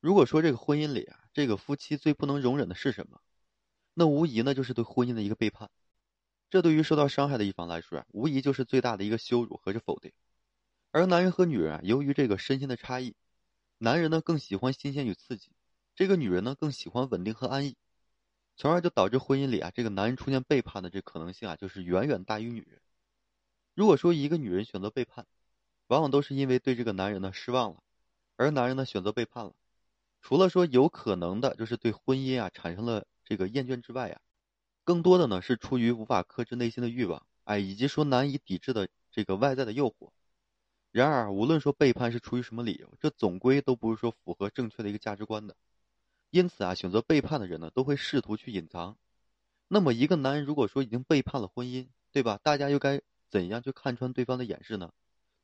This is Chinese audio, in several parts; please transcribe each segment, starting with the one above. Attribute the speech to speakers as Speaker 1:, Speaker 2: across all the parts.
Speaker 1: 如果说这个婚姻里啊，这个夫妻最不能容忍的是什么？那无疑呢就是对婚姻的一个背叛。这对于受到伤害的一方来说啊，无疑就是最大的一个羞辱和是否定。而男人和女人啊，由于这个身心的差异，男人呢更喜欢新鲜与刺激，这个女人呢更喜欢稳定和安逸，从而就导致婚姻里啊，这个男人出现背叛的这可能性啊，就是远远大于女人。如果说一个女人选择背叛，往往都是因为对这个男人呢失望了，而男人呢选择背叛了。除了说有可能的，就是对婚姻啊产生了这个厌倦之外啊，更多的呢是出于无法克制内心的欲望，哎，以及说难以抵制的这个外在的诱惑。然而，无论说背叛是出于什么理由，这总归都不是说符合正确的一个价值观的。因此啊，选择背叛的人呢，都会试图去隐藏。那么，一个男人如果说已经背叛了婚姻，对吧？大家又该怎样去看穿对方的掩饰呢？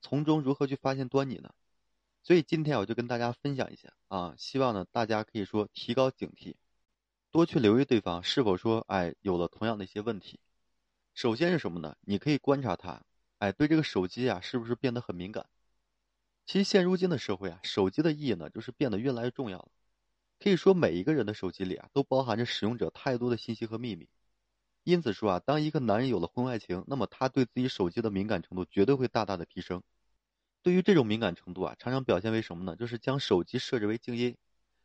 Speaker 1: 从中如何去发现端倪呢？所以今天我就跟大家分享一下啊，希望呢大家可以说提高警惕，多去留意对方是否说哎有了同样的一些问题。首先是什么呢？你可以观察他，哎对这个手机啊是不是变得很敏感？其实现如今的社会啊，手机的意义呢就是变得越来越重要了。可以说每一个人的手机里啊都包含着使用者太多的信息和秘密。因此说啊，当一个男人有了婚外情，那么他对自己手机的敏感程度绝对会大大的提升。对于这种敏感程度啊，常常表现为什么呢？就是将手机设置为静音，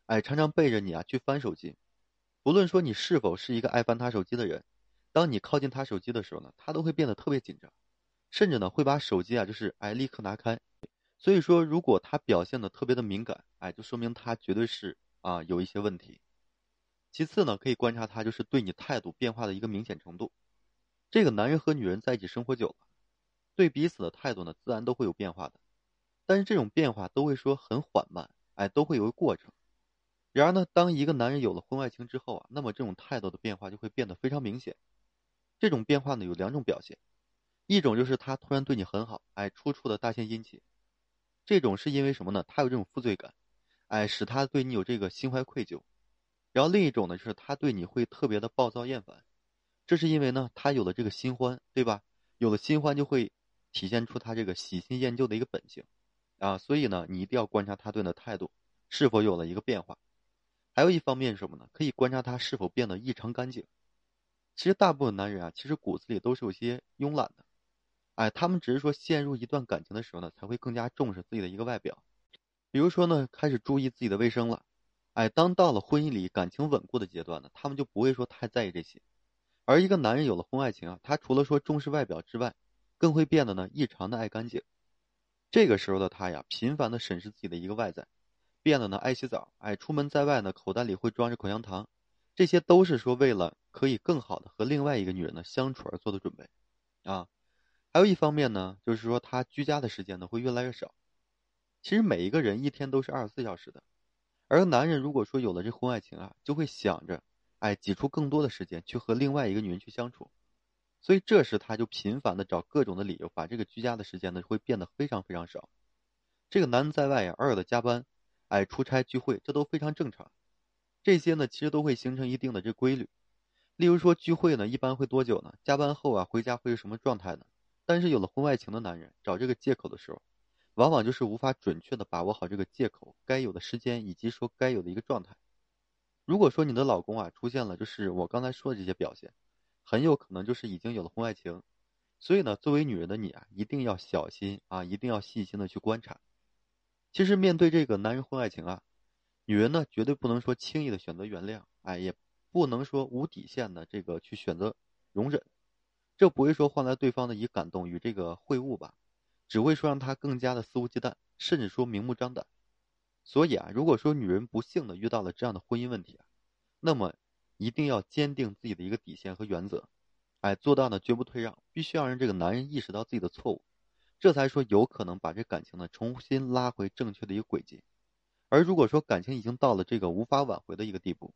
Speaker 1: 哎，常常背着你啊去翻手机。不论说你是否是一个爱翻他手机的人，当你靠近他手机的时候呢，他都会变得特别紧张，甚至呢会把手机啊就是哎立刻拿开。所以说，如果他表现的特别的敏感，哎，就说明他绝对是啊有一些问题。其次呢，可以观察他就是对你态度变化的一个明显程度。这个男人和女人在一起生活久了，对彼此的态度呢，自然都会有变化的。但是这种变化都会说很缓慢，哎，都会有个过程。然而呢，当一个男人有了婚外情之后啊，那么这种态度的变化就会变得非常明显。这种变化呢有两种表现，一种就是他突然对你很好，哎，处处的大献殷勤。这种是因为什么呢？他有这种负罪感，哎，使他对你有这个心怀愧疚。然后另一种呢，就是他对你会特别的暴躁厌烦。这是因为呢，他有了这个新欢，对吧？有了新欢就会体现出他这个喜新厌旧的一个本性。啊，所以呢，你一定要观察他对你的态度是否有了一个变化。还有一方面是什么呢？可以观察他是否变得异常干净。其实大部分男人啊，其实骨子里都是有些慵懒的。哎，他们只是说陷入一段感情的时候呢，才会更加重视自己的一个外表。比如说呢，开始注意自己的卫生了。哎，当到了婚姻里感情稳固的阶段呢，他们就不会说太在意这些。而一个男人有了婚外情啊，他除了说重视外表之外，更会变得呢异常的爱干净。这个时候的他呀，频繁的审视自己的一个外在，变得呢爱洗澡，哎，出门在外呢，口袋里会装着口香糖，这些都是说为了可以更好的和另外一个女人呢相处而做的准备，啊，还有一方面呢，就是说他居家的时间呢会越来越少。其实每一个人一天都是二十四小时的，而男人如果说有了这婚外情啊，就会想着，哎，挤出更多的时间去和另外一个女人去相处。所以这时他就频繁的找各种的理由，把这个居家的时间呢会变得非常非常少。这个男人在外呀，偶尔的加班，哎，出差聚会，这都非常正常。这些呢其实都会形成一定的这规律。例如说聚会呢，一般会多久呢？加班后啊，回家会是什么状态呢？但是有了婚外情的男人找这个借口的时候，往往就是无法准确的把握好这个借口该有的时间以及说该有的一个状态。如果说你的老公啊出现了就是我刚才说的这些表现。很有可能就是已经有了婚外情，所以呢，作为女人的你啊，一定要小心啊，一定要细心的去观察。其实面对这个男人婚外情啊，女人呢绝对不能说轻易的选择原谅，哎，也不能说无底线的这个去选择容忍，这不会说换来对方的以感动与这个会晤吧，只会说让他更加的肆无忌惮，甚至说明目张胆。所以啊，如果说女人不幸的遇到了这样的婚姻问题啊，那么。一定要坚定自己的一个底线和原则，哎，做到呢绝不退让，必须要让这个男人意识到自己的错误，这才说有可能把这感情呢重新拉回正确的一个轨迹。而如果说感情已经到了这个无法挽回的一个地步，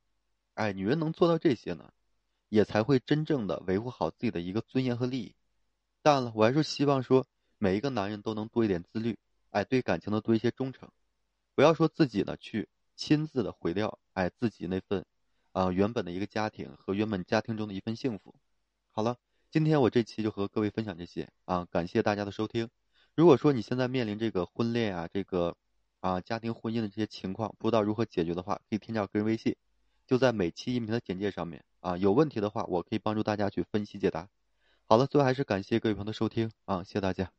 Speaker 1: 哎，女人能做到这些呢，也才会真正的维护好自己的一个尊严和利益。当然了，我还是希望说每一个男人都能多一点自律，哎，对感情的多一些忠诚，不要说自己呢去亲自的毁掉哎自己那份。啊，原本的一个家庭和原本家庭中的一份幸福。好了，今天我这期就和各位分享这些啊，感谢大家的收听。如果说你现在面临这个婚恋啊，这个啊家庭婚姻的这些情况，不知道如何解决的话，可以添加个人微信，就在每期音频的简介上面啊。有问题的话，我可以帮助大家去分析解答。好了，最后还是感谢各位朋友的收听啊，谢谢大家。